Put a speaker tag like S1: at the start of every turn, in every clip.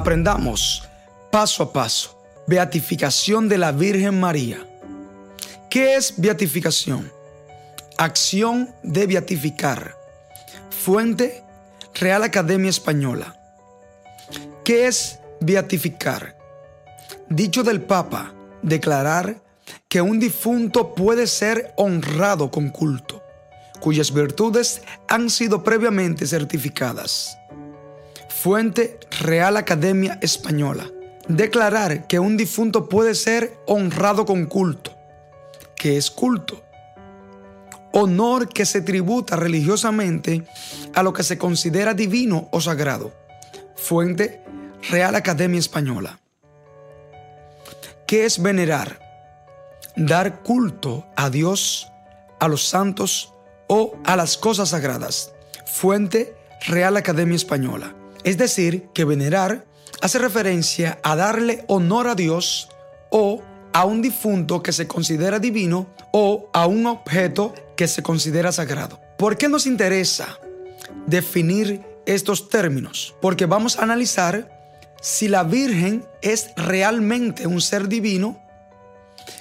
S1: Aprendamos paso a paso. Beatificación de la Virgen María. ¿Qué es beatificación? Acción de beatificar. Fuente Real Academia Española. ¿Qué es beatificar? Dicho del Papa, declarar que un difunto puede ser honrado con culto, cuyas virtudes han sido previamente certificadas. Fuente Real Academia Española. Declarar que un difunto puede ser honrado con culto. ¿Qué es culto? Honor que se tributa religiosamente a lo que se considera divino o sagrado. Fuente Real Academia Española. ¿Qué es venerar? Dar culto a Dios, a los santos o a las cosas sagradas. Fuente Real Academia Española. Es decir, que venerar hace referencia a darle honor a Dios o a un difunto que se considera divino o a un objeto que se considera sagrado. ¿Por qué nos interesa definir estos términos? Porque vamos a analizar si la Virgen es realmente un ser divino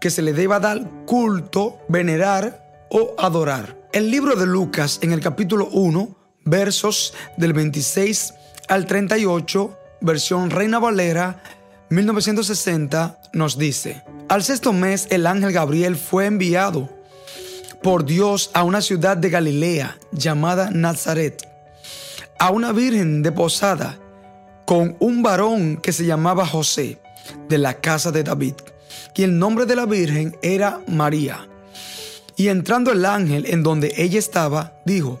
S1: que se le deba dar culto, venerar o adorar. El libro de Lucas en el capítulo 1, versos del 26 al 38, versión Reina Valera, 1960, nos dice, al sexto mes el ángel Gabriel fue enviado por Dios a una ciudad de Galilea llamada Nazaret, a una virgen deposada con un varón que se llamaba José, de la casa de David, y el nombre de la virgen era María. Y entrando el ángel en donde ella estaba, dijo,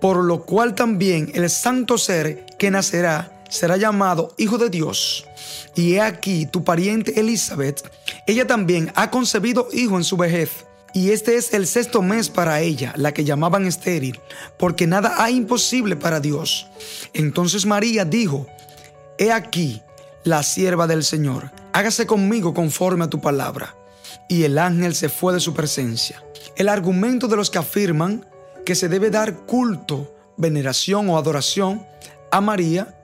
S1: por lo cual también el santo ser que nacerá será llamado Hijo de Dios. Y he aquí tu pariente Elizabeth, ella también ha concebido hijo en su vejez. Y este es el sexto mes para ella, la que llamaban estéril, porque nada hay imposible para Dios. Entonces María dijo, He aquí la sierva del Señor, hágase conmigo conforme a tu palabra. Y el ángel se fue de su presencia. El argumento de los que afirman que se debe dar culto, veneración o adoración a María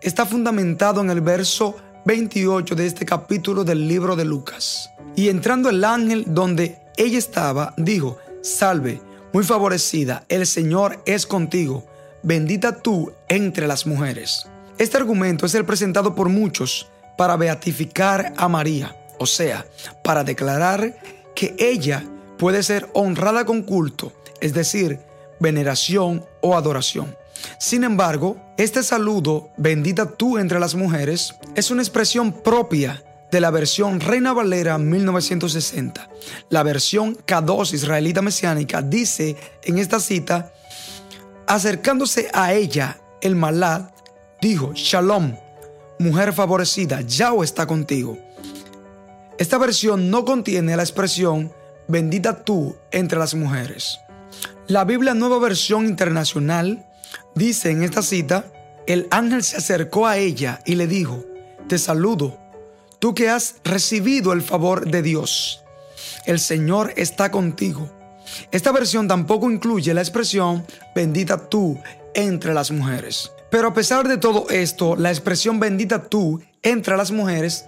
S1: está fundamentado en el verso 28 de este capítulo del libro de Lucas. Y entrando el ángel donde ella estaba, dijo, salve, muy favorecida, el Señor es contigo, bendita tú entre las mujeres. Este argumento es el presentado por muchos para beatificar a María, o sea, para declarar que ella puede ser honrada con culto es decir, veneración o adoración. Sin embargo, este saludo, bendita tú entre las mujeres, es una expresión propia de la versión Reina Valera 1960. La versión K2 israelita mesiánica dice en esta cita, acercándose a ella, el malad dijo, Shalom, mujer favorecida, Yahweh está contigo. Esta versión no contiene la expresión bendita tú entre las mujeres. La Biblia Nueva Versión Internacional dice en esta cita, el ángel se acercó a ella y le dijo, te saludo, tú que has recibido el favor de Dios. El Señor está contigo. Esta versión tampoco incluye la expresión bendita tú entre las mujeres. Pero a pesar de todo esto, la expresión bendita tú entre las mujeres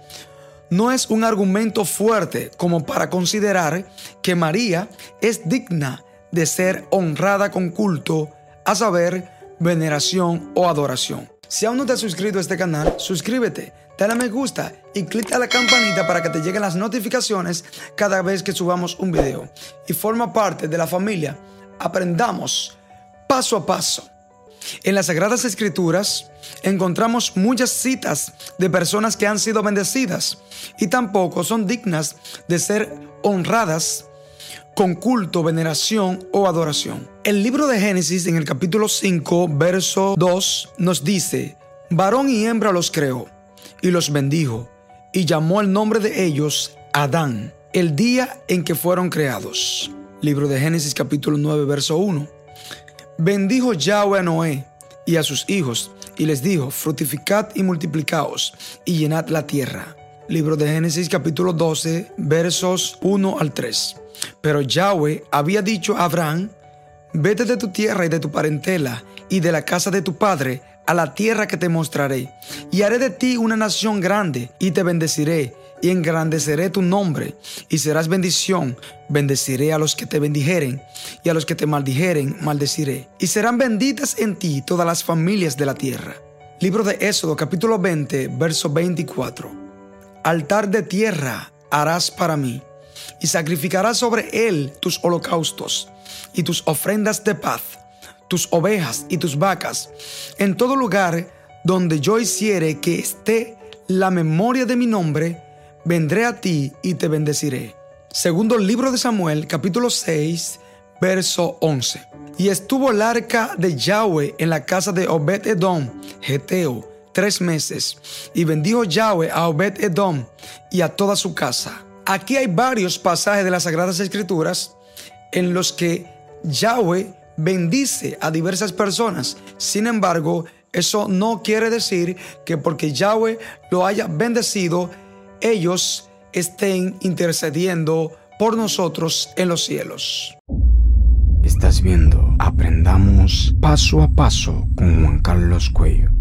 S1: no es un argumento fuerte como para considerar que María es digna de ser honrada con culto, a saber, veneración o adoración. Si aún no te has suscrito a este canal, suscríbete dale a me gusta y clica la campanita para que te lleguen las notificaciones cada vez que subamos un video. Y forma parte de la familia. Aprendamos paso a paso. En las Sagradas Escrituras encontramos muchas citas de personas que han sido bendecidas y tampoco son dignas de ser honradas con culto, veneración o adoración. El libro de Génesis en el capítulo 5, verso 2 nos dice, varón y hembra los creó y los bendijo y llamó el nombre de ellos Adán, el día en que fueron creados. Libro de Génesis capítulo 9, verso 1. Bendijo Yahweh a Noé y a sus hijos y les dijo, fructificad y multiplicaos y llenad la tierra. Libro de Génesis capítulo 12, versos 1 al 3. Pero Yahweh había dicho a Abraham, vete de tu tierra y de tu parentela y de la casa de tu padre a la tierra que te mostraré, y haré de ti una nación grande, y te bendeciré, y engrandeceré tu nombre, y serás bendición. Bendeciré a los que te bendijeren, y a los que te maldijeren, maldeciré. Y serán benditas en ti todas las familias de la tierra. Libro de Éxodo capítulo 20, verso 24. Altar de tierra harás para mí y sacrificarás sobre él tus holocaustos y tus ofrendas de paz, tus ovejas y tus vacas, en todo lugar donde yo hiciere que esté la memoria de mi nombre, vendré a ti y te bendeciré. Segundo libro de Samuel, capítulo 6, verso 11. Y estuvo el arca de Yahweh en la casa de Obed Edom, Geteo, tres meses, y bendijo Yahweh a Obed Edom y a toda su casa. Aquí hay varios pasajes de las Sagradas Escrituras en los que Yahweh bendice a diversas personas. Sin embargo, eso no quiere decir que porque Yahweh lo haya bendecido, ellos estén intercediendo por nosotros en los cielos.
S2: Estás viendo Aprendamos paso a paso con Juan Carlos Cuello.